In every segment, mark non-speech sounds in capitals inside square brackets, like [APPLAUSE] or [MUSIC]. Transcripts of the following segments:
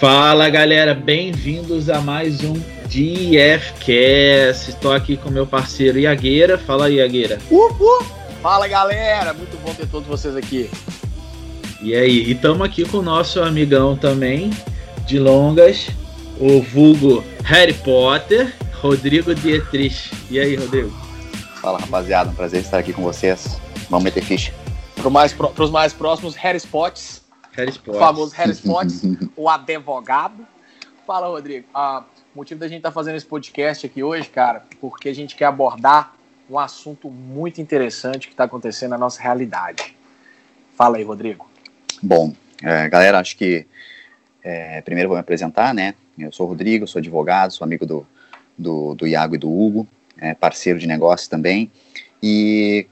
Fala galera, bem-vindos a mais um DFCast. Estou aqui com meu parceiro Iagueira. Fala aí, Iagueira. Uhul! Fala galera, muito bom ter todos vocês aqui. E aí, e estamos aqui com o nosso amigão também, de longas, o vulgo Harry Potter, Rodrigo Dietrich. E aí, Rodrigo? Fala rapaziada, um prazer estar aqui com vocês. Vamos meter ficha. Para mais, os mais próximos, Harry Spots. O famoso Harry Spots, [LAUGHS] o advogado. Fala, Rodrigo. Ah, o motivo da gente estar tá fazendo esse podcast aqui hoje, cara, porque a gente quer abordar um assunto muito interessante que está acontecendo na nossa realidade. Fala aí, Rodrigo. Bom, é, galera, acho que é, primeiro vou me apresentar, né? Eu sou o Rodrigo, sou advogado, sou amigo do, do, do Iago e do Hugo, é, parceiro de negócio também. E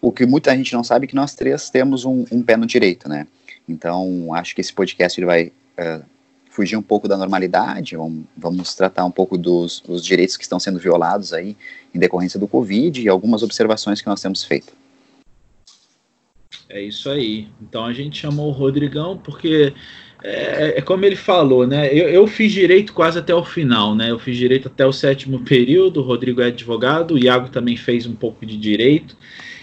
o que muita gente não sabe é que nós três temos um, um pé no direito, né? Então, acho que esse podcast ele vai uh, fugir um pouco da normalidade, vamos, vamos tratar um pouco dos, dos, direitos que estão sendo violados aí em decorrência do Covid e algumas observações que nós temos feito. É isso aí. Então a gente chamou o Rodrigão porque é, é como ele falou, né? Eu, eu, fiz direito quase até o final, né? Eu fiz direito até o sétimo período. O Rodrigo é advogado, o Iago também fez um pouco de direito.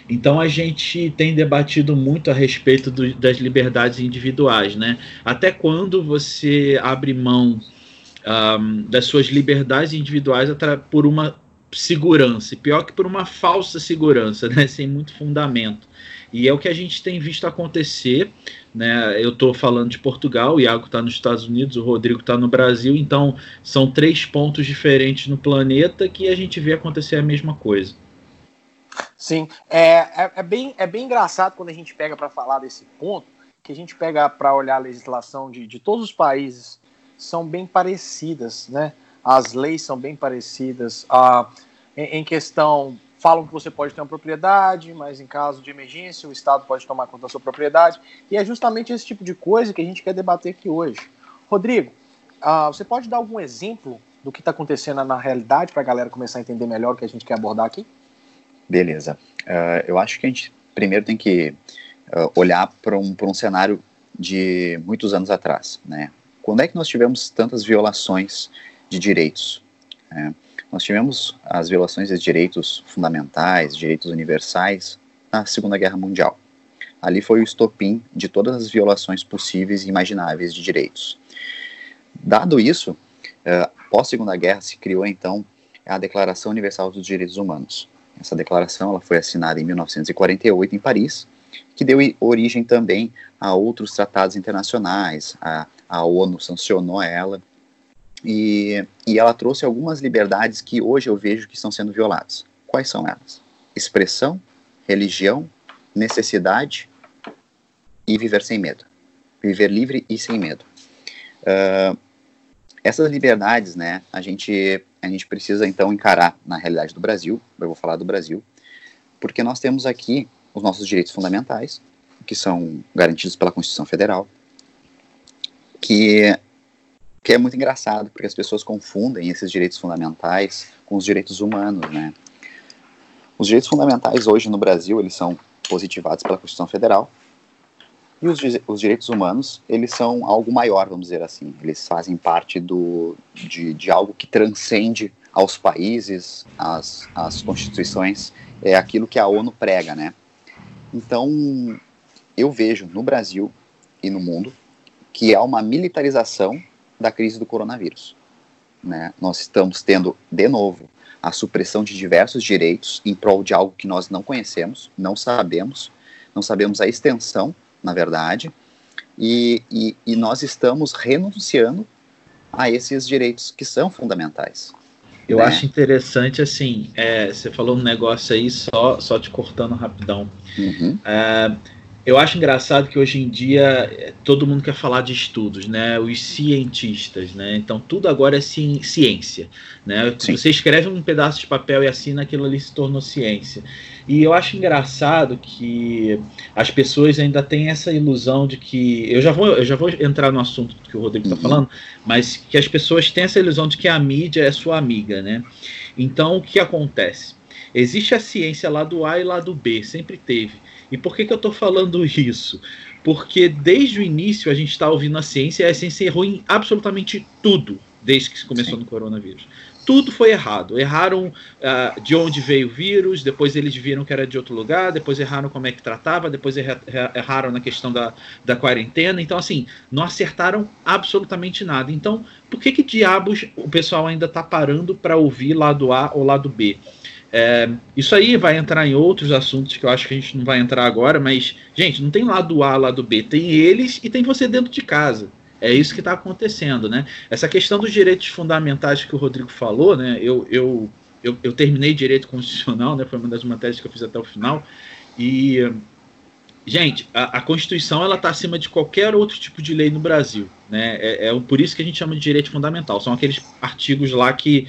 Então a gente tem debatido muito a respeito do, das liberdades individuais, né? Até quando você abre mão um, das suas liberdades individuais por uma segurança, e pior que por uma falsa segurança, né? [LAUGHS] Sem muito fundamento. E é o que a gente tem visto acontecer. Né? Eu estou falando de Portugal, o Iago está nos Estados Unidos, o Rodrigo está no Brasil, então são três pontos diferentes no planeta que a gente vê acontecer a mesma coisa. Sim, é, é, é, bem, é bem engraçado quando a gente pega para falar desse ponto, que a gente pega para olhar a legislação de, de todos os países, são bem parecidas, né? As leis são bem parecidas. Ah, em, em questão, falam que você pode ter uma propriedade, mas em caso de emergência o Estado pode tomar conta da sua propriedade. E é justamente esse tipo de coisa que a gente quer debater aqui hoje. Rodrigo, ah, você pode dar algum exemplo do que está acontecendo na realidade para a galera começar a entender melhor o que a gente quer abordar aqui? Beleza. Uh, eu acho que a gente primeiro tem que uh, olhar para um, um cenário de muitos anos atrás. Né? Quando é que nós tivemos tantas violações de direitos? Né? Nós tivemos as violações de direitos fundamentais, direitos universais, na Segunda Guerra Mundial. Ali foi o estopim de todas as violações possíveis e imagináveis de direitos. Dado isso, uh, pós Segunda Guerra se criou então a Declaração Universal dos Direitos Humanos, essa declaração ela foi assinada em 1948 em Paris, que deu origem também a outros tratados internacionais. A, a ONU sancionou ela e, e ela trouxe algumas liberdades que hoje eu vejo que estão sendo violadas. Quais são elas? Expressão, religião, necessidade e viver sem medo. Viver livre e sem medo. Uh, essas liberdades, né, a gente a gente precisa então encarar na realidade do Brasil, eu vou falar do Brasil, porque nós temos aqui os nossos direitos fundamentais, que são garantidos pela Constituição Federal, que, que é muito engraçado, porque as pessoas confundem esses direitos fundamentais com os direitos humanos, né? Os direitos fundamentais hoje no Brasil, eles são positivados pela Constituição Federal, e os, os, direitos humanos, eles são algo maior, vamos dizer assim. Eles fazem parte do, de, de algo que transcende aos países, às, às constituições, é aquilo que a ONU prega, né? Então, eu vejo no Brasil e no mundo que há uma militarização da crise do coronavírus. Né? Nós estamos tendo, de novo, a supressão de diversos direitos em prol de algo que nós não conhecemos, não sabemos, não sabemos a extensão na verdade, e, e, e nós estamos renunciando a esses direitos que são fundamentais. Eu né? acho interessante, assim, é, você falou um negócio aí, só, só te cortando rapidão. Uhum. É, eu acho engraçado que hoje em dia é, todo mundo quer falar de estudos, né? Os cientistas, né? Então tudo agora é ci ciência, né? Sim. Você escreve um pedaço de papel e assina aquilo ali se tornou ciência. E eu acho engraçado que as pessoas ainda têm essa ilusão de que eu já vou eu já vou entrar no assunto que o Rodrigo está uhum. falando, mas que as pessoas têm essa ilusão de que a mídia é sua amiga, né? Então o que acontece? Existe a ciência lá do A e lá do B, sempre teve. E por que, que eu estou falando isso? porque desde o início a gente está ouvindo a ciência e a ciência errou em absolutamente tudo desde que se começou Sim. no coronavírus. Tudo foi errado. Erraram uh, de onde veio o vírus, depois eles viram que era de outro lugar, depois erraram como é que tratava, depois erraram na questão da, da quarentena. Então, assim, não acertaram absolutamente nada. Então, por que, que diabos o pessoal ainda está parando para ouvir lado A ou lado B? É, isso aí vai entrar em outros assuntos que eu acho que a gente não vai entrar agora, mas, gente, não tem lado A, lado B, tem eles e tem você dentro de casa. É isso que está acontecendo, né? Essa questão dos direitos fundamentais que o Rodrigo falou, né? Eu, eu, eu, eu terminei direito constitucional, né? Foi uma das matérias que eu fiz até o final. E, gente, a, a Constituição ela está acima de qualquer outro tipo de lei no Brasil, né? É, é por isso que a gente chama de direito fundamental. São aqueles artigos lá que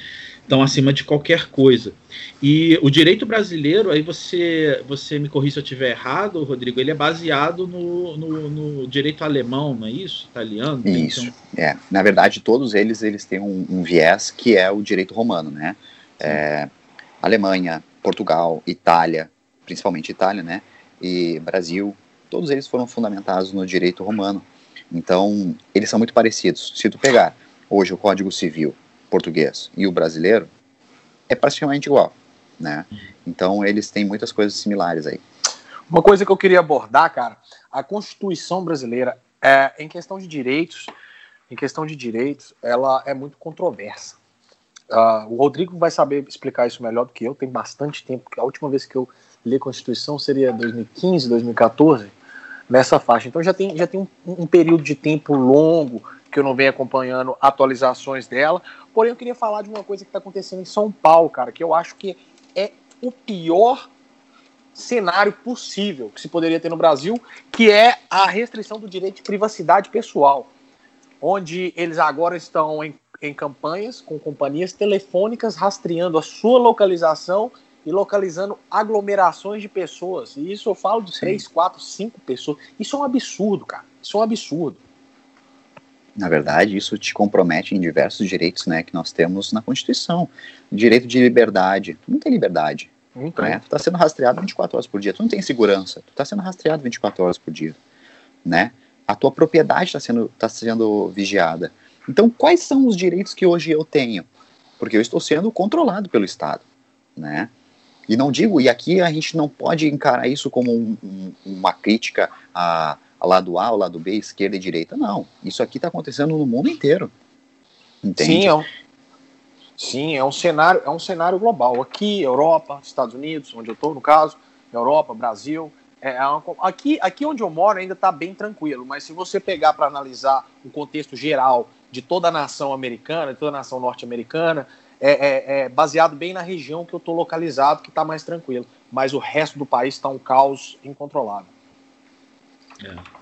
estão acima de qualquer coisa. E o direito brasileiro, aí você, você me corrija se eu estiver errado, Rodrigo, ele é baseado no, no, no direito alemão, não é isso? Italiano? Isso, então... é. Na verdade, todos eles, eles têm um, um viés que é o direito romano, né? É, Alemanha, Portugal, Itália, principalmente Itália, né? E Brasil, todos eles foram fundamentados no direito romano. Então, eles são muito parecidos. Se tu pegar hoje o Código Civil português e o brasileiro é praticamente igual, né? Então eles têm muitas coisas similares aí. Uma coisa que eu queria abordar, cara, a Constituição brasileira é em questão de direitos, em questão de direitos, ela é muito controversa. Uh, o Rodrigo vai saber explicar isso melhor do que eu. Tem bastante tempo. A última vez que eu li a Constituição seria 2015, 2014, nessa faixa. Então já tem, já tem um, um período de tempo longo que eu não venho acompanhando atualizações dela. Porém, eu queria falar de uma coisa que está acontecendo em São Paulo, cara, que eu acho que é o pior cenário possível que se poderia ter no Brasil, que é a restrição do direito de privacidade pessoal, onde eles agora estão em, em campanhas com companhias telefônicas rastreando a sua localização e localizando aglomerações de pessoas. E isso eu falo de três, quatro, cinco pessoas. Isso é um absurdo, cara. Isso é um absurdo na verdade, isso te compromete em diversos direitos né, que nós temos na Constituição. Direito de liberdade. Tu não tem liberdade. Então. Né? Tu está sendo rastreado 24 horas por dia. Tu não tem segurança. Tu está sendo rastreado 24 horas por dia. Né? A tua propriedade está sendo, tá sendo vigiada. Então, quais são os direitos que hoje eu tenho? Porque eu estou sendo controlado pelo Estado. Né? E não digo, e aqui a gente não pode encarar isso como um, um, uma crítica a lado A, o lado B, esquerda e direita. Não. Isso aqui está acontecendo no mundo inteiro. Entende? Sim, é um, sim, é um cenário, é um cenário global. Aqui, Europa, Estados Unidos, onde eu estou, no caso, Europa, Brasil. É, é uma, aqui, aqui onde eu moro ainda está bem tranquilo, mas se você pegar para analisar o contexto geral de toda a nação americana, de toda a nação norte-americana, é, é, é, baseado bem na região que eu estou localizado, que está mais tranquilo. Mas o resto do país está um caos incontrolável. É.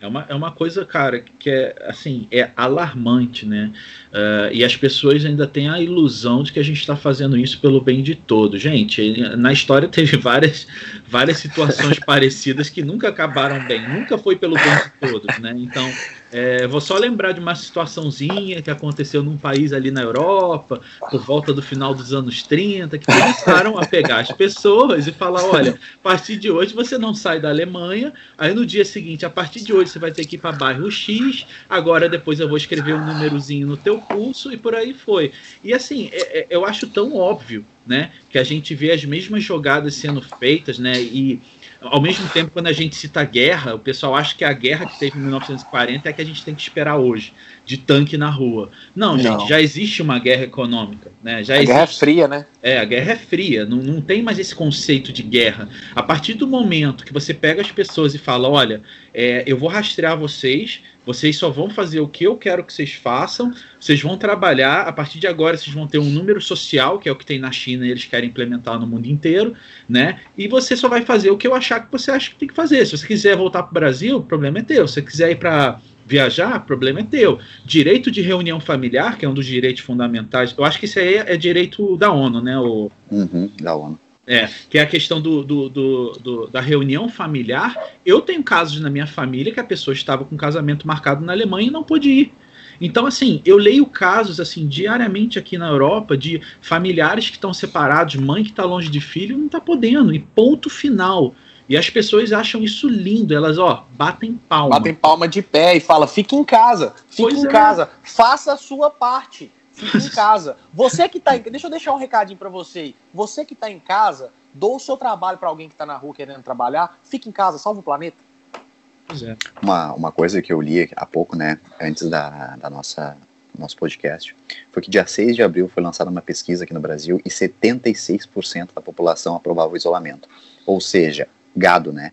É uma, é uma coisa, cara, que é assim, é alarmante, né? Uh, e as pessoas ainda têm a ilusão de que a gente está fazendo isso pelo bem de todos. Gente, na história [LAUGHS] teve várias, várias situações parecidas que nunca acabaram bem, nunca foi pelo bem de todos, né? Então, é, vou só lembrar de uma situaçãozinha que aconteceu num país ali na Europa, por volta do final dos anos 30, que começaram a pegar as pessoas e falar: olha, a partir de hoje você não sai da Alemanha, aí no dia seguinte, a partir de hoje você vai ter que ir para bairro X, agora depois eu vou escrever um númerozinho no teu pulso e por aí foi. E assim, é, é, eu acho tão óbvio, né, que a gente vê as mesmas jogadas sendo feitas, né, e ao mesmo tempo, quando a gente cita guerra, o pessoal acha que a guerra que teve em 1940 é a que a gente tem que esperar hoje, de tanque na rua. Não, não. gente, já existe uma guerra econômica. Né? Já a existe... guerra é fria, né? É, a guerra é fria, não, não tem mais esse conceito de guerra. A partir do momento que você pega as pessoas e fala: olha, é, eu vou rastrear vocês, vocês só vão fazer o que eu quero que vocês façam, vocês vão trabalhar, a partir de agora vocês vão ter um número social, que é o que tem na China e eles querem implementar no mundo inteiro, né? E você só vai fazer o que eu achar que você acha que tem que fazer. Se você quiser voltar para o Brasil, o problema é teu. Se você quiser ir para viajar, problema é teu. Direito de reunião familiar, que é um dos direitos fundamentais, eu acho que isso aí é direito da ONU, né? O... Uhum, da ONU. É, que é a questão do, do, do, do, da reunião familiar. Eu tenho casos na minha família que a pessoa estava com casamento marcado na Alemanha e não pôde ir. Então, assim, eu leio casos assim diariamente aqui na Europa de familiares que estão separados, mãe que está longe de filho, não está podendo, e ponto final. E as pessoas acham isso lindo, elas, ó, batem palma. Batem palma de pé e fala: fique em casa, fique pois em é. casa, faça a sua parte, fique em [LAUGHS] casa. Você que tá em... Deixa eu deixar um recadinho para você. Você que tá em casa, dou o seu trabalho para alguém que tá na rua querendo trabalhar, fique em casa, salva o planeta. É. Uma, uma coisa que eu li há pouco, né, antes da, da nossa nosso podcast, foi que dia 6 de abril foi lançada uma pesquisa aqui no Brasil e 76% da população aprovava o isolamento. Ou seja, gado, né?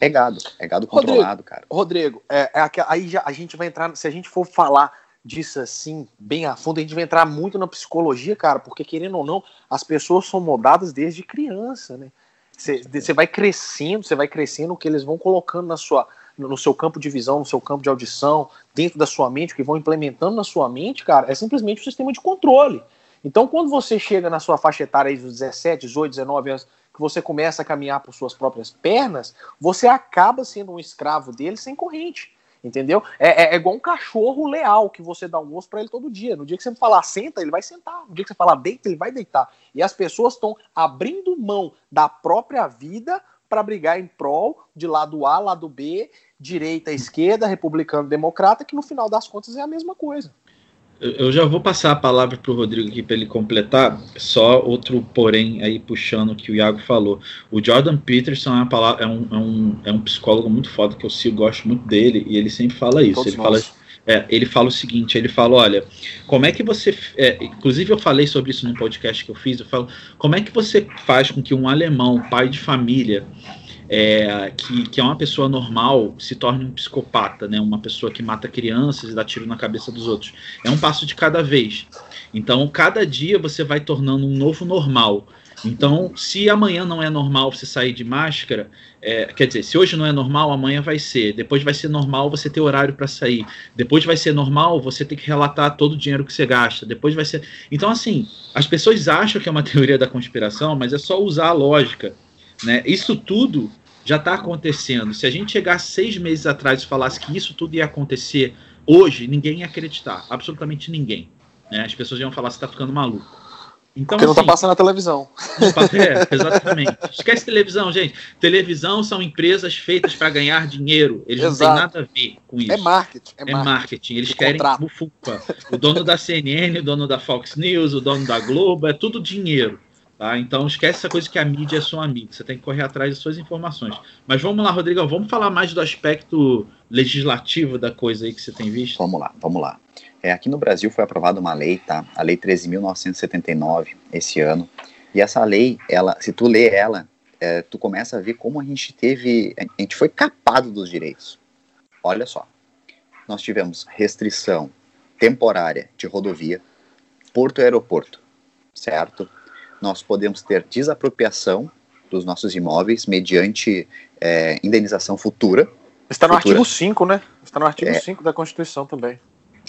É gado, é gado controlado, Rodrigo, cara. Rodrigo, é, é, aí já, a gente vai entrar, se a gente for falar disso assim, bem a fundo, a gente vai entrar muito na psicologia, cara, porque querendo ou não, as pessoas são moldadas desde criança, né? Você vai crescendo, você vai crescendo o que eles vão colocando na sua, no seu campo de visão, no seu campo de audição, dentro da sua mente, o que vão implementando na sua mente, cara, é simplesmente um sistema de controle. Então, quando você chega na sua faixa etária aí dos 17, 18, 19 anos, que você começa a caminhar por suas próprias pernas, você acaba sendo um escravo dele sem corrente. Entendeu? É, é, é igual um cachorro leal que você dá um osso para ele todo dia. No dia que você falar senta, ele vai sentar. No dia que você falar deita, ele vai deitar. E as pessoas estão abrindo mão da própria vida para brigar em prol de lado A, lado B, direita, esquerda, republicano, democrata, que no final das contas é a mesma coisa. Eu já vou passar a palavra para o Rodrigo aqui para ele completar. Só outro porém aí puxando o que o Iago falou. O Jordan Peterson é, palavra, é, um, é, um, é um psicólogo muito foda que eu sigo, gosto muito dele, e ele sempre fala isso. Todos ele fala, é, ele fala o seguinte: ele fala, olha, como é que você. É, inclusive, eu falei sobre isso num podcast que eu fiz. Eu falo, como é que você faz com que um alemão, pai de família, é, que, que é uma pessoa normal se torne um psicopata, né? Uma pessoa que mata crianças e dá tiro na cabeça dos outros. É um passo de cada vez. Então, cada dia você vai tornando um novo normal. Então, se amanhã não é normal você sair de máscara, é, quer dizer, se hoje não é normal, amanhã vai ser. Depois vai ser normal você ter horário para sair. Depois vai ser normal você ter que relatar todo o dinheiro que você gasta. Depois vai ser. Então, assim, as pessoas acham que é uma [LAUGHS] teoria da conspiração, mas é só usar a lógica. Né? Isso tudo já está acontecendo. Se a gente chegasse seis meses atrás e falasse que isso tudo ia acontecer hoje, ninguém ia acreditar. Absolutamente ninguém. Né? As pessoas iam falar: você está ficando maluco. Então, Porque assim, não está passando na televisão. [LAUGHS] É, exatamente. Esquece televisão, gente. Televisão são empresas feitas para ganhar dinheiro. Eles Exato. não têm nada a ver com é isso. É marketing. É, é marketing. marketing. Eles querem bufufa. O dono da CNN, o dono da Fox News, o dono da Globo, é tudo dinheiro. Tá? Então esquece essa coisa que a mídia é sua amiga, você tem que correr atrás de suas informações. Mas vamos lá, Rodrigo, vamos falar mais do aspecto legislativo da coisa aí que você tem visto? Vamos lá, vamos lá. É, aqui no Brasil foi aprovada uma lei, tá? A Lei 13.979, esse ano. E essa lei, ela, se tu lê ela, é, tu começa a ver como a gente teve. A gente foi capado dos direitos. Olha só. Nós tivemos restrição temporária de rodovia, porto e aeroporto, certo? Nós podemos ter desapropriação dos nossos imóveis mediante é, indenização futura. Está no futura. artigo 5, né? Está no artigo é, 5 da Constituição também.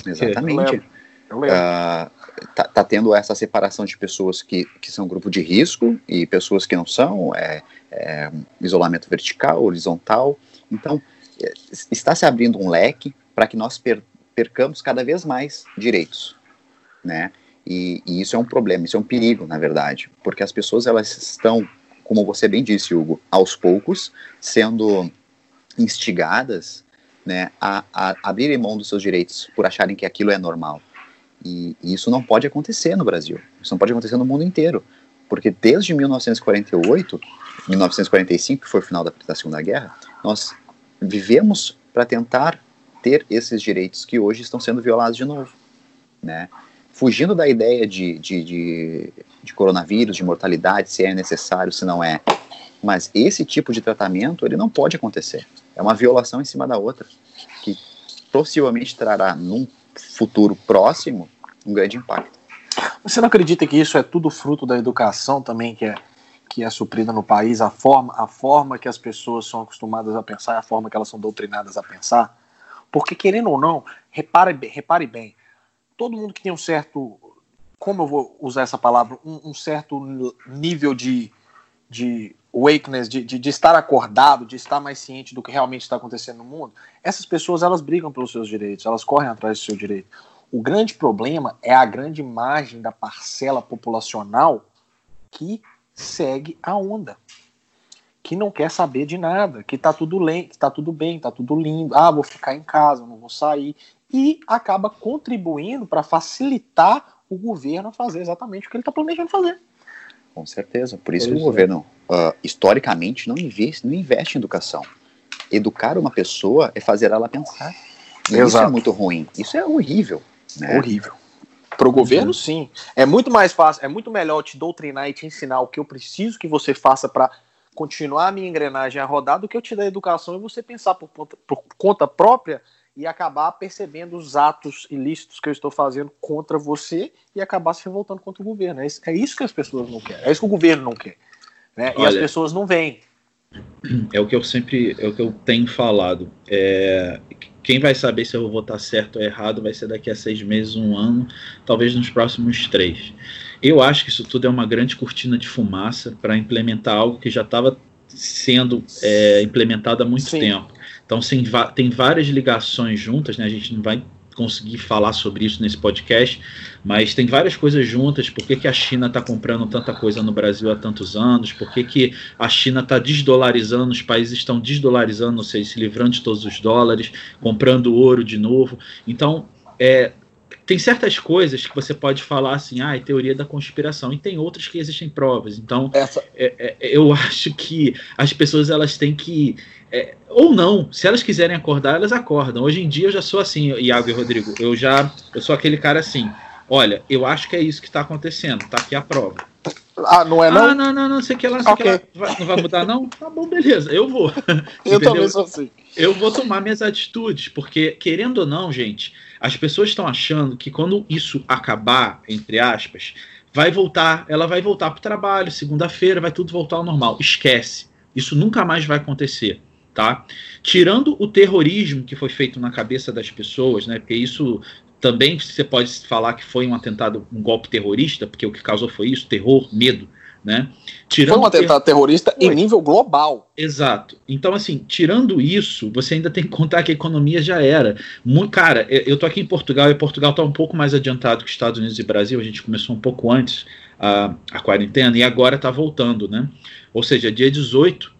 Exatamente. Está uh, tá tendo essa separação de pessoas que, que são grupo de risco e pessoas que não são, é, é isolamento vertical, horizontal. Então, é, está se abrindo um leque para que nós per, percamos cada vez mais direitos, né? E, e, isso é um problema, isso é um perigo, na verdade, porque as pessoas elas estão, como você bem disse, Hugo, aos poucos sendo instigadas né, a, a abrirem mão dos seus direitos por acharem que aquilo é normal. E, e, isso não pode acontecer no Brasil, isso não pode acontecer no mundo inteiro, porque desde 1948, 1945, que foi o final da, da Segunda Guerra, nós vivemos para tentar ter esses direitos que hoje estão sendo violados de novo, né? Fugindo da ideia de, de, de, de, coronavírus, de mortalidade, se é necessário, se não é. Mas esse tipo de tratamento, ele não pode acontecer. É uma violação em cima da outra, que possivelmente trará, num futuro próximo, um grande impacto. Você não acredita que isso é tudo fruto da educação também, que é, que é suprida no país, a forma, a forma que as pessoas são acostumadas a pensar, a forma que elas são doutrinadas a pensar? Porque, querendo ou não, repare, repare bem, todo mundo que tem um certo, como eu vou usar essa palavra, um, um certo nível de, de awakeness, de, de, de, estar acordado, de estar mais ciente do que realmente está acontecendo no mundo, essas pessoas elas brigam pelos seus direitos, elas correm atrás do seu direito. O grande problema é a grande margem da parcela populacional que segue a onda. que não quer saber de nada, que tá tudo lento, que tá tudo bem, tá tudo lindo. Ah, vou ficar em casa, não vou sair e acaba contribuindo para facilitar o governo a fazer exatamente o que ele está planejando fazer. Com certeza. Por isso que o governo, uh, historicamente, não investe, não investe em educação. Educar uma pessoa é fazer ela pensar. E isso é muito ruim. Isso é horrível. Né? Horrível. Para o governo, uhum. sim. É muito mais fácil, é muito melhor te doutrinar e te ensinar o que eu preciso que você faça para continuar a minha engrenagem a rodar do que eu te dar educação e você pensar por, por conta própria e acabar percebendo os atos ilícitos que eu estou fazendo contra você e acabar se revoltando contra o governo. É isso, é isso que as pessoas não querem. É isso que o governo não quer. Né? Olha, e as pessoas não veem. É o que eu sempre, é o que eu tenho falado. É, quem vai saber se eu vou votar certo ou errado vai ser daqui a seis meses, um ano, talvez nos próximos três. Eu acho que isso tudo é uma grande cortina de fumaça para implementar algo que já estava sendo é, implementado há muito Sim. tempo. Então sim, tem várias ligações juntas, né? A gente não vai conseguir falar sobre isso nesse podcast, mas tem várias coisas juntas. Por que, que a China está comprando tanta coisa no Brasil há tantos anos? Por que, que a China está desdolarizando, os países estão desdolarizando, ou seja, se livrando de todos os dólares, comprando ouro de novo? Então, é, tem certas coisas que você pode falar assim, ah, é teoria da conspiração, e tem outras que existem provas. Então, Essa... é, é, eu [LAUGHS] acho que as pessoas elas têm que. É, ou não, se elas quiserem acordar, elas acordam. Hoje em dia eu já sou assim, Iago e Rodrigo. Eu já eu sou aquele cara assim. Olha, eu acho que é isso que está acontecendo, tá aqui a prova. Ah, não é não? Ah, não, não, não, sei que ela, sei okay. que ela vai, não vai mudar, não? Tá bom, beleza, eu vou. [LAUGHS] eu também sou assim. Eu vou tomar minhas atitudes, porque, querendo ou não, gente, as pessoas estão achando que quando isso acabar, entre aspas, vai voltar, ela vai voltar para o trabalho, segunda-feira, vai tudo voltar ao normal. Esquece. Isso nunca mais vai acontecer. Tá? Tirando o terrorismo que foi feito na cabeça das pessoas, né? Porque isso também você pode falar que foi um atentado, um golpe terrorista, porque o que causou foi isso, terror, medo. Né? Tirando Foi um atentado terrorista Foi. em nível global. Exato. Então, assim, tirando isso, você ainda tem que contar que a economia já era. Muito, cara, eu tô aqui em Portugal e Portugal está um pouco mais adiantado que Estados Unidos e Brasil. A gente começou um pouco antes a, a quarentena e agora está voltando, né? Ou seja, dia 18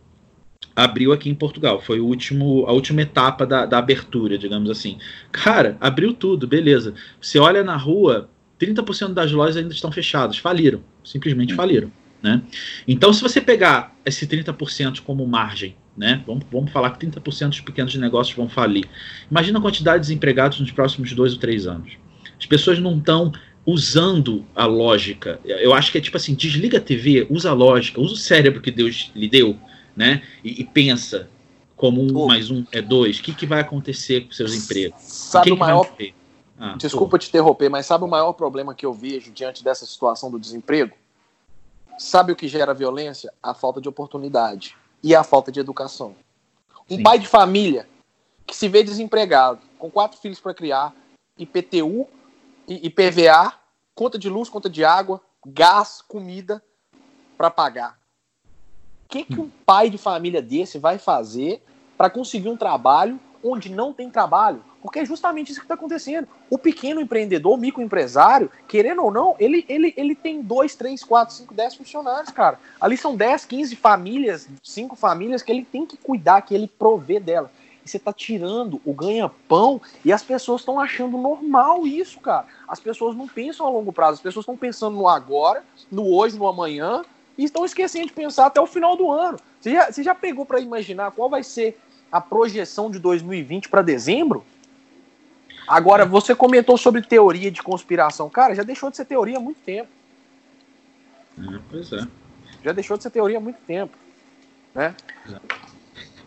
abriu aqui em Portugal. Foi o último, a última etapa da, da abertura, digamos assim. Cara, abriu tudo, beleza. Você olha na rua, 30% das lojas ainda estão fechadas, faliram, simplesmente hum. faliram. Né? Então, se você pegar esse 30% como margem, né? vamos, vamos falar que 30% dos pequenos negócios vão falir. Imagina a quantidade de desempregados nos próximos dois ou três anos. As pessoas não estão usando a lógica. Eu acho que é tipo assim: desliga a TV, usa a lógica, usa o cérebro que Deus lhe deu, né? E, e pensa como um mais um é dois. O que, que vai acontecer com seus empregos? Sabe o maior. Ah, Desculpa te interromper, mas sabe o maior problema que eu vejo diante dessa situação do desemprego? Sabe o que gera violência? A falta de oportunidade e a falta de educação. Um Sim. pai de família que se vê desempregado, com quatro filhos para criar, IPTU, IPVA, conta de luz, conta de água, gás, comida para pagar. Que, que um pai de família desse vai fazer para conseguir um trabalho onde não tem trabalho? Porque é justamente isso que está acontecendo. O pequeno empreendedor, o microempresário, querendo ou não, ele, ele, ele tem dois, três, quatro, cinco, dez funcionários, cara. Ali são 10, 15 famílias, cinco famílias que ele tem que cuidar, que ele provê dela. E você está tirando o ganha-pão e as pessoas estão achando normal isso, cara. As pessoas não pensam a longo prazo, as pessoas estão pensando no agora, no hoje, no amanhã, e estão esquecendo de pensar até o final do ano. Você já, você já pegou para imaginar qual vai ser a projeção de 2020 para dezembro? Agora, você comentou sobre teoria de conspiração. Cara, já deixou de ser teoria há muito tempo. É, pois é. Já deixou de ser teoria há muito tempo. Né?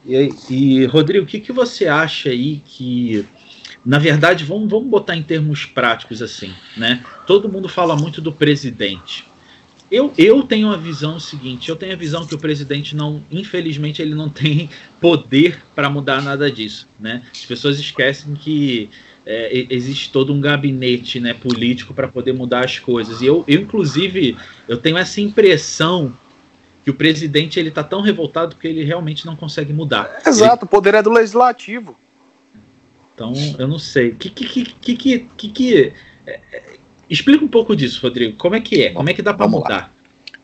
E, e Rodrigo, o que, que você acha aí que. Na verdade, vamos, vamos botar em termos práticos assim, né? Todo mundo fala muito do presidente. Eu, eu tenho a visão seguinte, eu tenho a visão que o presidente não, infelizmente, ele não [LAUGHS] tem poder para mudar nada disso, né? As pessoas esquecem que é, existe todo um gabinete né, político para poder mudar as coisas. E eu, eu, inclusive, eu tenho essa impressão que o presidente ele está tão revoltado que ele realmente não consegue mudar. Exato, ele... o poder é do legislativo. Então, eu não sei. Que, que, que, que, que, que é, é, explica um pouco disso, Rodrigo. Como é que é? Como é que dá para mudar? Lá.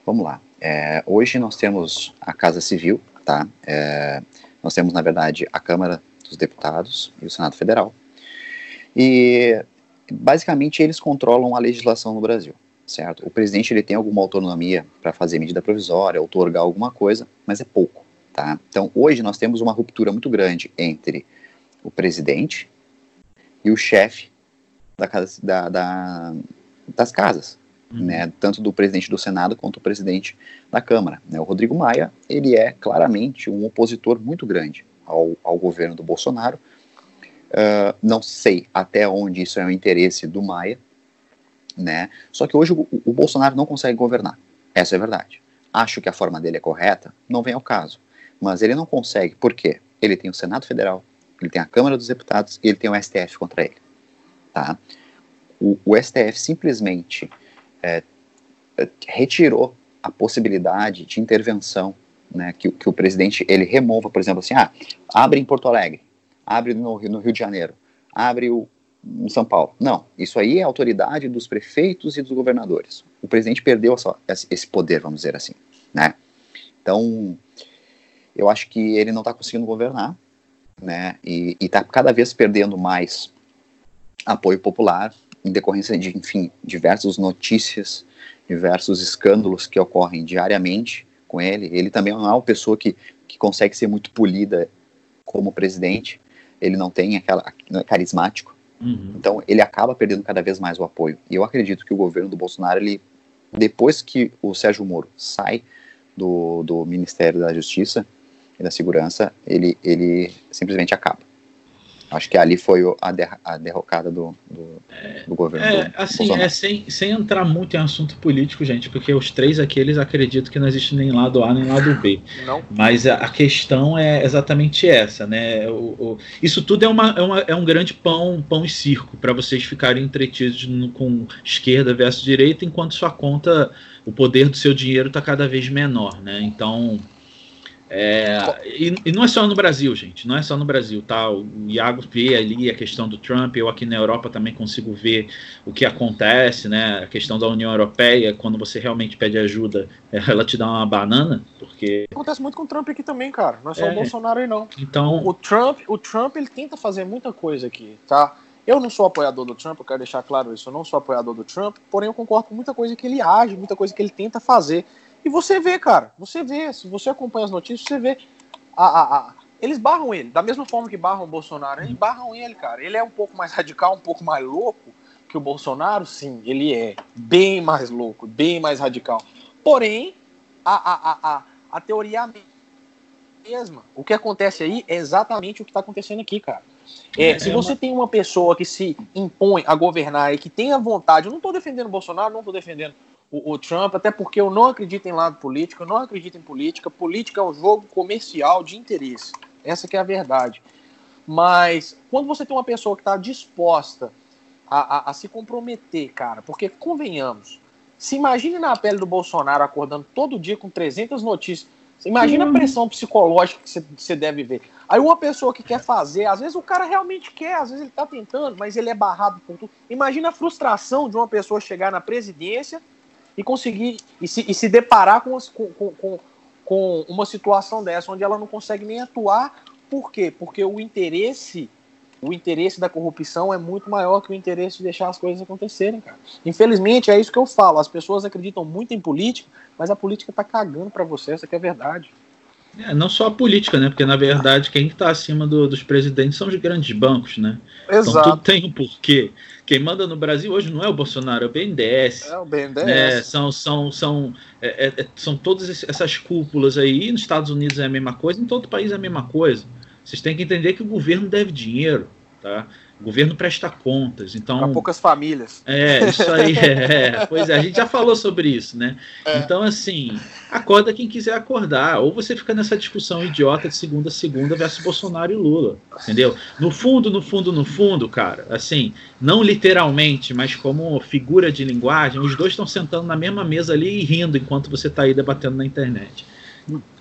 Vamos lá. É, hoje nós temos a Casa Civil, tá? É, nós temos, na verdade, a Câmara dos Deputados e o Senado Federal. E, basicamente, eles controlam a legislação no Brasil, certo? O presidente ele tem alguma autonomia para fazer medida provisória, otorgar alguma coisa, mas é pouco, tá? Então, hoje nós temos uma ruptura muito grande entre o presidente e o chefe da, da, da, das casas, uhum. né, tanto do presidente do Senado quanto do presidente da Câmara. Né, o Rodrigo Maia, ele é claramente um opositor muito grande ao, ao governo do Bolsonaro. Uh, não sei até onde isso é o interesse do Maia, né? Só que hoje o, o Bolsonaro não consegue governar. Essa é a verdade. Acho que a forma dele é correta, não vem ao caso. Mas ele não consegue, por quê? Ele tem o Senado Federal, ele tem a Câmara dos Deputados e ele tem o STF contra ele. Tá? O, o STF simplesmente é, retirou a possibilidade de intervenção, né, que, que, o presidente ele remova, por exemplo, assim, ah, abre em Porto Alegre, abre no, no Rio de Janeiro, abre o, em São Paulo. Não, isso aí é autoridade dos prefeitos e dos governadores. O presidente perdeu só esse poder, vamos dizer assim, né? Então, eu acho que ele não está conseguindo governar, né? E está cada vez perdendo mais apoio popular em decorrência de, enfim, diversas notícias, diversos escândalos que ocorrem diariamente com ele. Ele também não é uma pessoa que, que consegue ser muito polida como presidente. Ele não tem aquela não é carismático. Uhum. Então ele acaba perdendo cada vez mais o apoio. E eu acredito que o governo do Bolsonaro, ele, depois que o Sérgio Moro sai do, do Ministério da Justiça, e da segurança, ele, ele simplesmente acaba. Acho que ali foi a, der, a derrocada do, do, é, do governo. É, do assim, é sem, sem entrar muito em assunto político, gente, porque os três aqui eles acreditam que não existe nem lado A nem lado B. Não. Mas a, a questão é exatamente essa, né? O, o, isso tudo é, uma, é, uma, é um grande pão, pão e circo para vocês ficarem entretidos no, com esquerda versus direita, enquanto sua conta, o poder do seu dinheiro está cada vez menor, né? Então é, e, e, não é só no Brasil, gente, não é só no Brasil, tá? O Iago vê ali a questão do Trump, eu aqui na Europa também consigo ver o que acontece, né? A questão da União Europeia, quando você realmente pede ajuda, [LAUGHS] ela te dá uma banana, porque... Acontece muito com o Trump aqui também, cara, não é só é, o Bolsonaro aí não. Então... O Trump, o Trump, ele tenta fazer muita coisa aqui, tá? Eu não sou apoiador do Trump, eu quero deixar claro isso, eu não sou apoiador do Trump, porém eu concordo com muita coisa que ele age, muita coisa que ele tenta fazer, e você vê, cara, você vê, se você acompanha as notícias, você vê. A, a, a, eles barram ele, da mesma forma que barram o Bolsonaro, eles barram ele, cara. Ele é um pouco mais radical, um pouco mais louco que o Bolsonaro, sim, ele é bem mais louco, bem mais radical. Porém, a, a, a, a, teoria é a mesma. O que acontece aí é exatamente o que está acontecendo aqui, cara. É, é, se é você tem uma pessoa que se impõe a governar e que tem a vontade, eu não estou defendendo o Bolsonaro, não estou defendendo o, o, Trump, até porque eu não acredito em lado político, eu não acredito em política. Política é um jogo comercial de interesse. Essa que é a verdade. Mas quando você tem uma pessoa que está disposta a, a, a, se comprometer, cara, porque convenhamos, se imagine na pele do Bolsonaro acordando todo dia com 300 notícias. Imagina a uhum. pressão psicológica que você deve ver. Aí uma pessoa que quer fazer, às vezes o cara realmente quer, às vezes ele está tentando, mas ele é barrado por tudo. Imagina a frustração de uma pessoa chegar na presidência e conseguir e se, e se deparar com, com, com, com uma situação dessa, onde ela não consegue nem atuar. Por quê? Porque o interesse o interesse da corrupção é muito maior que o interesse de deixar as coisas acontecerem, cara. Infelizmente, é isso que eu falo. As pessoas acreditam muito em política, mas a política tá cagando para você, essa que é a verdade. É, não só a política, né? Porque na verdade quem está acima do, dos presidentes são os grandes bancos, né? Exato. Então tudo tem um porquê. Quem manda no Brasil hoje não é o Bolsonaro, é o BNDES. É o BNDES. Né? São, são, são, é, é, é, são todas essas cúpulas aí. Nos Estados Unidos é a mesma coisa, em todo país é a mesma coisa. Vocês têm que entender que o governo deve dinheiro, tá? O governo presta contas, então. Para poucas famílias. É, isso aí. [LAUGHS] É, pois é, a gente já falou sobre isso, né? É. Então, assim, acorda quem quiser acordar. Ou você fica nessa discussão idiota de segunda a segunda versus Bolsonaro e Lula, entendeu? No fundo, no fundo, no fundo, cara, assim, não literalmente, mas como figura de linguagem, os dois estão sentando na mesma mesa ali e rindo enquanto você está aí debatendo na internet.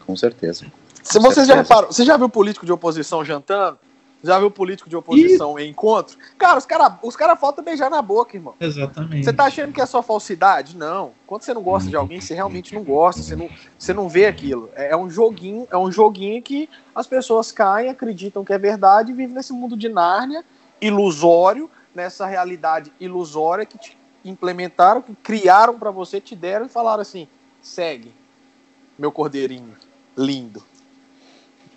Com certeza. Se você já reparou, você já viu político de oposição jantando? Já viu político de oposição e... em encontro? Cara, os caras os cara faltam beijar na boca, irmão. Exatamente. Você tá achando que é só falsidade? Não. Quando você não gosta de alguém, você realmente não gosta, você não, você não vê aquilo. É, é um joguinho, é um joguinho que as pessoas caem, acreditam que é verdade e vivem nesse mundo de Nárnia, ilusório, nessa realidade ilusória que te implementaram, que criaram para você, te deram e falaram assim: segue, meu cordeirinho lindo.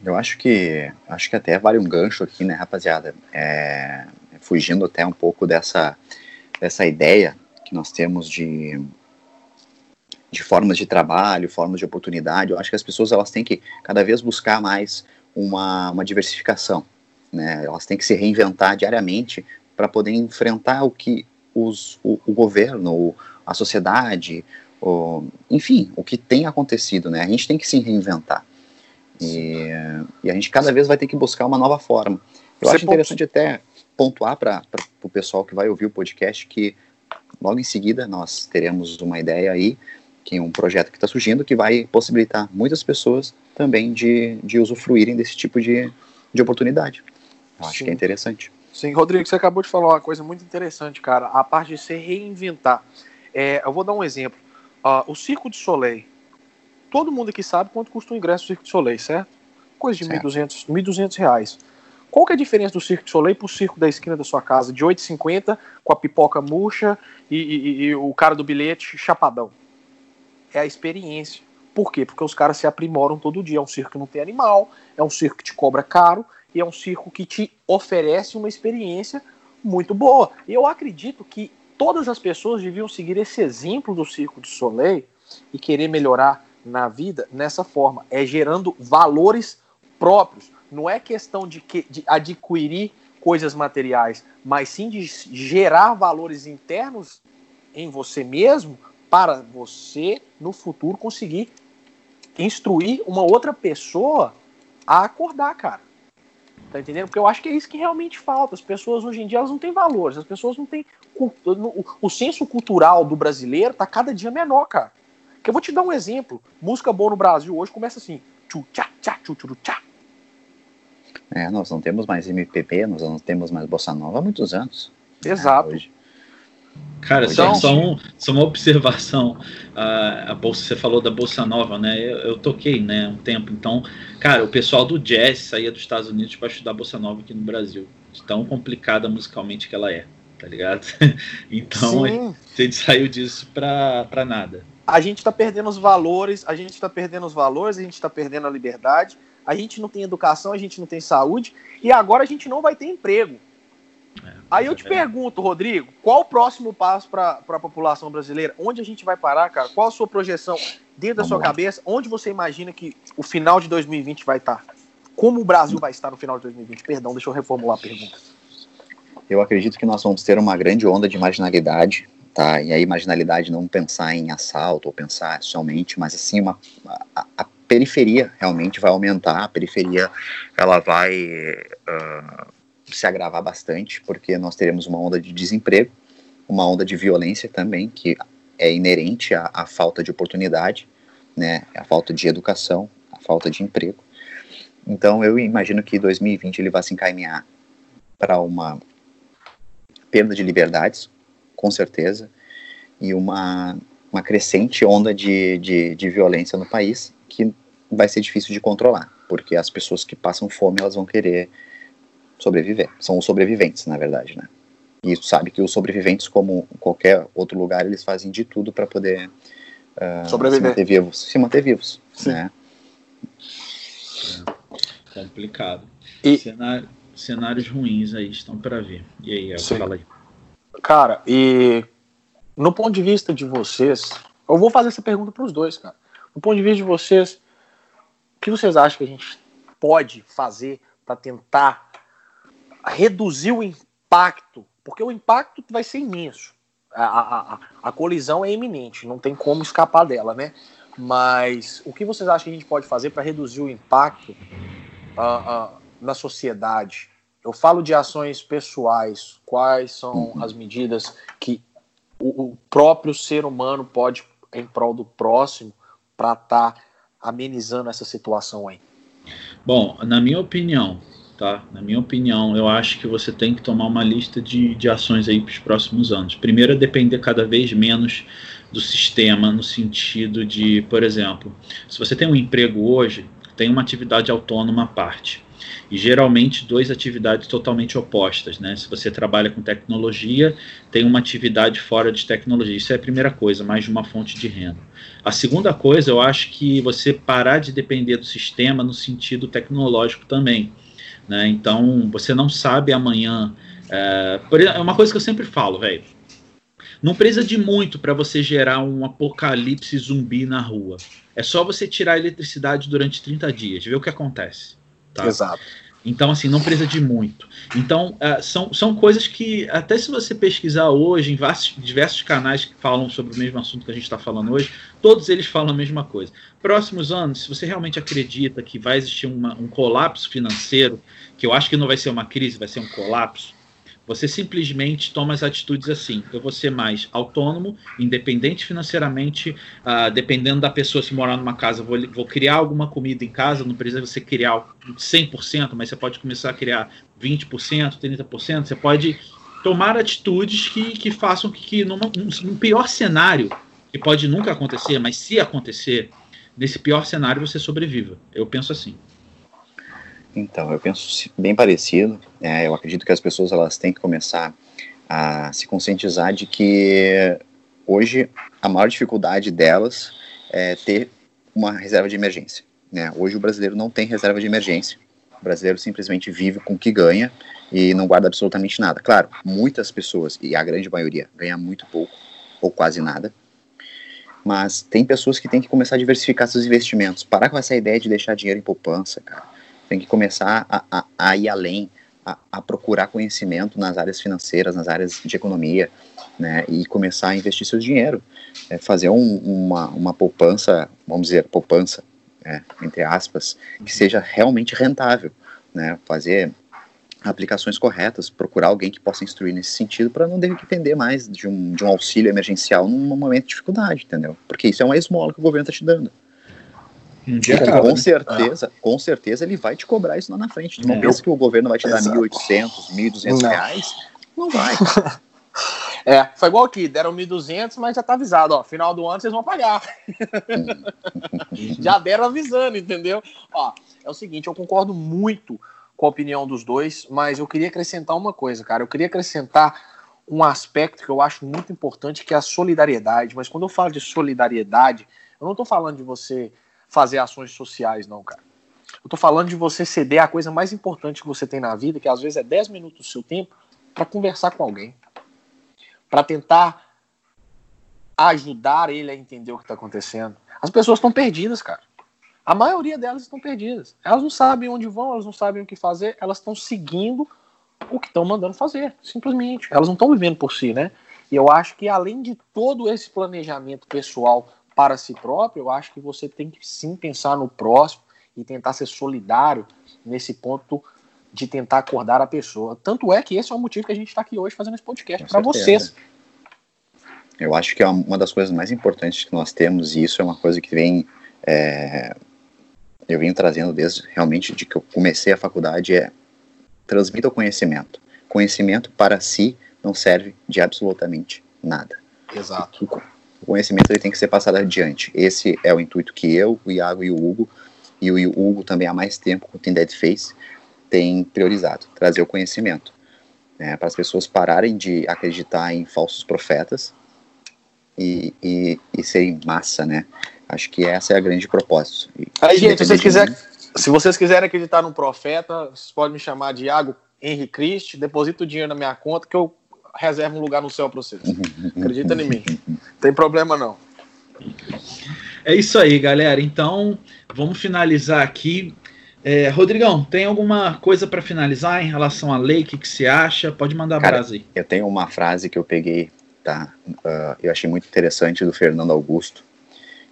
Eu acho que acho que até vale um gancho aqui, né, rapaziada? É, fugindo até um pouco dessa, dessa ideia que nós temos de, de formas de trabalho, formas de oportunidade. Eu acho que as pessoas elas têm que cada vez buscar mais uma, uma diversificação. Né? Elas têm que se reinventar diariamente para poder enfrentar o que os, o, o governo, a sociedade, o, enfim, o que tem acontecido. Né? A gente tem que se reinventar. E, e, a gente cada vez vai ter que buscar uma nova forma. Eu Você acho interessante até pontuar para o pessoal que vai ouvir o podcast que logo em seguida nós teremos uma ideia aí, que é um projeto que está surgindo, que vai possibilitar muitas pessoas também de, de usufruírem desse tipo de, de oportunidade. Eu acho Sim. que é interessante. Sim, Rodrigo, você acabou de falar uma coisa muito interessante, cara. A parte de se reinventar. É, eu vou dar um exemplo. Uh, o Circo de Soleil todo mundo aqui sabe quanto custa o ingresso do Circo de Soleil, certo? Coisa de R$ 1.200, 1.200 reais. Qual que é a diferença do Circo de Soleil pro circo da esquina da sua casa? De 8,50 com a pipoca murcha e, e, e, o cara do bilhete chapadão. É a experiência. Por quê? Porque os caras se aprimoram todo dia. É um circo que não tem animal, é um circo que te cobra caro e é um circo que te oferece uma experiência muito boa. E eu acredito que todas as pessoas deviam seguir esse exemplo do Circo de Soleil e querer melhorar na vida nessa forma, é gerando valores próprios. Não é questão de, que, de adquirir coisas materiais, mas sim de gerar valores internos em você mesmo para você no futuro conseguir instruir uma outra pessoa a acordar, cara. Tá entendendo? Porque eu acho que é isso que realmente falta. As pessoas hoje em dia elas não têm valores, as pessoas não têm. O senso cultural do brasileiro tá cada dia menor, cara. Que eu vou te dar um exemplo. Música boa no Brasil hoje começa assim. Tchu, tchá, tchá, tchu, tchu, tchá. É, nós não temos mais MPB, nós não temos mais Bossa Nova há muitos anos. Exato. Né, Cara, então, só, um, só uma observação. A, [LAUGHS] a bolsa, você falou da Bolsa Nova, né? Eu, eu, toquei, né, um tempo. Então, cara, o pessoal do jazz saía dos Estados Unidos para estudar Bolsa Nova aqui no Brasil. Tão complicada musicalmente que ela é, tá ligado? [LAUGHS] então, Sim. a gente saiu disso pra nada a gente está perdendo os valores, a gente está perdendo os valores, a gente está perdendo a liberdade, a gente não tem educação, a gente não tem saúde e agora a gente não vai ter emprego. É, Aí eu te é. pergunto, Rodrigo, qual o próximo passo para a população brasileira? Onde a gente vai parar, cara? Qual a sua projeção dentro Vamos da sua lá. cabeça? Onde você imagina que o final de 2020 vai estar? Como o Brasil vai estar no final de 2020? Perdão, deixa eu reformular a pergunta. Eu acredito que nós vamos ter uma grande onda de marginalidade tá? E aí marginalidade não pensar em assalto ou pensar somente, mas assim uma a, a periferia realmente vai aumentar, a periferia ela vai uh, se agravar bastante porque nós teremos uma onda de desemprego, uma onda de violência também que é inerente à, à falta de oportunidade, né? A falta de educação, a falta de emprego. Então eu imagino que 2020 ele vai se encaminhar para uma perda de liberdades, com certeza, e uma, uma crescente onda de, de, de violência no país que vai ser difícil de controlar, porque as pessoas que passam fome elas vão querer sobreviver. São os sobreviventes, na verdade, né? E sabe que os sobreviventes, como qualquer outro lugar, eles fazem de tudo para poder uh, se manter vivos, se manter vivos, Sim. né? É complicado. E... Cenário, cenários ruins aí estão para vir. E aí, eu fala aí. Cara, e no ponto de vista de vocês, eu vou fazer essa pergunta para os dois, cara. No ponto de vista de vocês, o que vocês acham que a gente pode fazer para tentar reduzir o impacto? Porque o impacto vai ser imenso. A, a, a, colisão é iminente, não tem como escapar dela, né? Mas o que vocês acham que a gente pode fazer para reduzir o impacto uh, uh, na sociedade? Eu falo de ações pessoais, quais são uhum. as medidas que o, o próprio ser humano pode, em prol do próximo, para estar tá amenizando essa situação aí? Bom, na minha opinião, tá? Na minha opinião, eu acho que você tem que tomar uma lista de, de ações aí para os próximos anos. Primeiro é depender cada vez menos do sistema, no sentido de, por exemplo, se você tem um emprego hoje, tem uma atividade autônoma à parte. E geralmente duas atividades totalmente opostas, né? Se você trabalha com tecnologia, tem uma atividade fora de tecnologia. Isso é a primeira coisa, mais de uma fonte de renda. A segunda coisa, eu acho que você parar de depender do sistema no sentido tecnológico também. Né? Então, você não sabe amanhã. É, é uma coisa que eu sempre falo, velho. Não precisa de muito para você gerar um apocalipse zumbi na rua. É só você tirar a eletricidade durante 30 dias, ver o que acontece. Tá? Exato. Então, assim, não precisa de muito. Então, uh, são, são coisas que, até se você pesquisar hoje em vastos, diversos canais que falam sobre o mesmo assunto que a gente está falando hoje, todos eles falam a mesma coisa. Próximos anos, se você realmente acredita que vai existir uma, um colapso financeiro, que eu acho que não vai ser uma crise, vai ser um colapso, você simplesmente toma as atitudes assim. Eu vou ser mais autônomo, independente financeiramente, uh, dependendo da pessoa, se morar numa casa, vou, vou, criar alguma comida em casa, não precisa você criar 100%, mas você pode começar a criar 20%, 30%. Você pode tomar atitudes que, que façam que, que numa, num pior cenário, que pode nunca acontecer, mas se acontecer, nesse pior cenário você sobreviva. Eu penso assim. Então, eu penso bem parecido. É, eu acredito que as pessoas elas têm que começar a se conscientizar de que hoje a maior dificuldade delas é ter uma reserva de emergência. Né? Hoje o brasileiro não tem reserva de emergência. O brasileiro simplesmente vive com o que ganha e não guarda absolutamente nada. Claro, muitas pessoas, e a grande maioria, ganha muito pouco ou quase nada. Mas tem pessoas que têm que começar a diversificar seus investimentos. Parar com essa ideia de deixar dinheiro em poupança, cara tem que começar a, a, a ir além, a, a, procurar conhecimento nas áreas financeiras, nas áreas de economia, né, e começar a investir seu dinheiro, é, fazer um, uma, uma poupança, vamos dizer, poupança, é, entre aspas, que seja realmente rentável, né, fazer aplicações corretas, procurar alguém que possa instruir nesse sentido para não depender mais de um, de um auxílio emergencial num momento de dificuldade, entendeu? Porque isso é uma esmola que o governo está te dando. Um dia acaba, com né? certeza, ah. com certeza ele vai te cobrar isso lá na frente. De uma vez que o governo vai te dar Exato. 1.800, 1.200 reais, não vai. [LAUGHS] É, foi igual aqui, deram 1.200, mas já tá avisado, ó, final do ano vocês vão pagar. [LAUGHS] já deram avisando, entendeu? Ó, é o seguinte, eu concordo muito com a opinião dos dois, mas eu queria acrescentar uma coisa, cara. Eu queria acrescentar um aspecto que eu acho muito importante, que é a solidariedade. Mas quando eu falo de solidariedade, eu não tô falando de você fazer ações sociais, não, cara. Eu tô falando de você ceder a coisa mais importante que você tem na vida, que às vezes é 10 minutos do seu tempo, para conversar com alguém. Para tentar ajudar ele a entender o que está acontecendo. As pessoas estão perdidas, cara. A maioria delas estão perdidas. Elas não sabem onde vão, elas não sabem o que fazer, elas estão seguindo o que estão mandando fazer, simplesmente. Elas não estão vivendo por si, né? E eu acho que além de todo esse planejamento pessoal para si próprio, eu acho que você tem que sim pensar no próximo e tentar ser solidário nesse ponto de tentar acordar a pessoa. Tanto é que esse é o motivo que a gente está aqui hoje fazendo esse podcast para vocês. Eu acho que é uma das coisas mais importantes que nós temos, e isso é uma coisa que vem. É, eu venho trazendo desde realmente de que eu comecei a faculdade é transmita o conhecimento. Conhecimento para si não serve de absolutamente nada. Exato o conhecimento ele tem que ser passado adiante. Esse é o intuito que eu, o Iago e o Hugo, e o Hugo também há mais tempo com o Team Dead Face, tem priorizado, trazer o conhecimento. Né, para as pessoas pararem de acreditar em falsos profetas e, e, e serem massa, né? Acho que essa é a grande propósito. E, Aí, gente, se vocês, quiser, se vocês quiserem acreditar num profeta, vocês podem me chamar de Iago Henrique Cristi, deposita o dinheiro na minha conta que eu reserva um lugar no céu para vocês. [LAUGHS] Acredita em mim. Não tem problema não. É isso aí, galera. Então, vamos finalizar aqui. É, Rodrigão, tem alguma coisa para finalizar em relação à lei? O que, que você acha? Pode mandar a frase aí. Eu tenho uma frase que eu peguei, tá? Uh, eu achei muito interessante do Fernando Augusto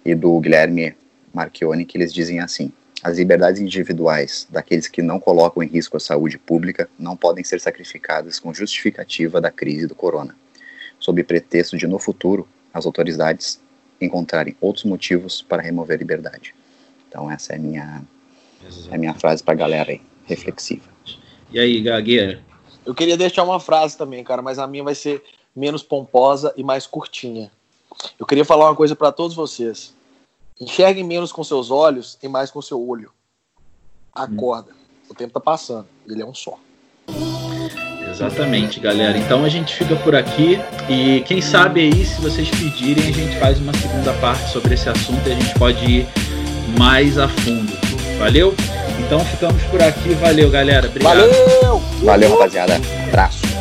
e do Guilherme Marchione, que eles dizem assim: as liberdades individuais daqueles que não colocam em risco a saúde pública não podem ser sacrificadas com justificativa da crise do corona, sob pretexto de no futuro as autoridades encontrarem outros motivos para remover a liberdade. Então essa é a minha, é a minha frase para a galera aí, reflexiva. E aí, Gagueira? Eu queria deixar uma frase também, cara, mas a minha vai ser menos pomposa e mais curtinha. Eu queria falar uma coisa para todos vocês. Enxerguem menos com seus olhos e mais com seu olho. Acorda. Hum. O tempo tá passando. Ele é um só. Exatamente, galera. Então a gente fica por aqui e quem sabe aí, se vocês pedirem, a gente faz uma segunda parte sobre esse assunto e a gente pode ir mais a fundo. Valeu? Então ficamos por aqui. Valeu, galera. Obrigado. Valeu! Valeu, rapaziada. Abraço.